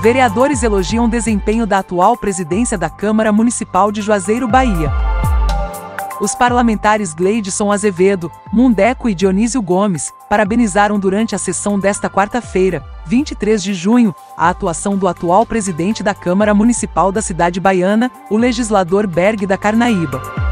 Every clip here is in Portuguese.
Vereadores elogiam desempenho da atual presidência da Câmara Municipal de Juazeiro, Bahia. Os parlamentares Gleidson Azevedo, Mundeco e Dionísio Gomes parabenizaram durante a sessão desta quarta-feira, 23 de junho, a atuação do atual presidente da Câmara Municipal da cidade baiana, o legislador Berg da Carnaíba.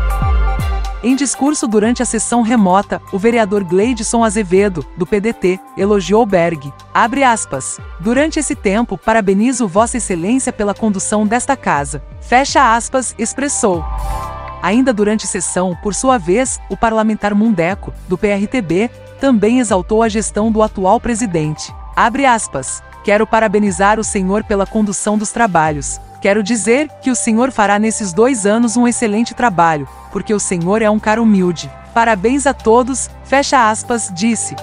Em discurso durante a sessão remota, o vereador Gleidson Azevedo, do PDT, elogiou Berg. Abre aspas. Durante esse tempo, parabenizo Vossa Excelência pela condução desta casa. Fecha aspas, expressou. Ainda durante sessão, por sua vez, o parlamentar Mundeco, do PRTB, também exaltou a gestão do atual presidente. Abre aspas. Quero parabenizar o senhor pela condução dos trabalhos. Quero dizer que o senhor fará nesses dois anos um excelente trabalho, porque o senhor é um cara humilde. Parabéns a todos, fecha aspas, disse.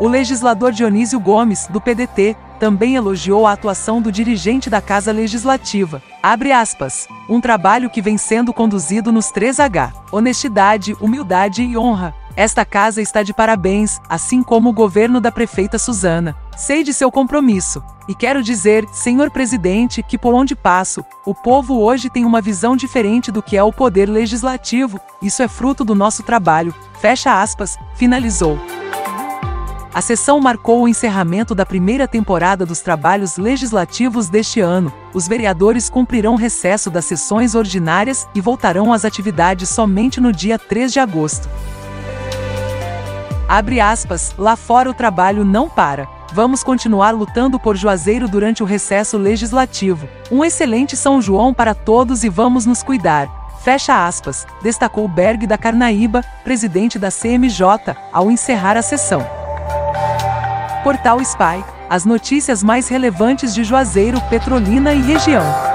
O legislador Dionísio Gomes, do PDT, também elogiou a atuação do dirigente da Casa Legislativa. Abre aspas. Um trabalho que vem sendo conduzido nos 3H: honestidade, humildade e honra. Esta casa está de parabéns, assim como o governo da prefeita Suzana. Sei de seu compromisso. E quero dizer, senhor presidente, que por onde passo, o povo hoje tem uma visão diferente do que é o poder legislativo. Isso é fruto do nosso trabalho. Fecha aspas, finalizou. A sessão marcou o encerramento da primeira temporada dos trabalhos legislativos deste ano. Os vereadores cumprirão recesso das sessões ordinárias e voltarão às atividades somente no dia 3 de agosto. Abre aspas, lá fora o trabalho não para. Vamos continuar lutando por Juazeiro durante o recesso legislativo. Um excelente São João para todos e vamos nos cuidar. Fecha aspas, destacou Berg da Carnaíba, presidente da CMJ, ao encerrar a sessão. Portal Spy, as notícias mais relevantes de Juazeiro, Petrolina e região.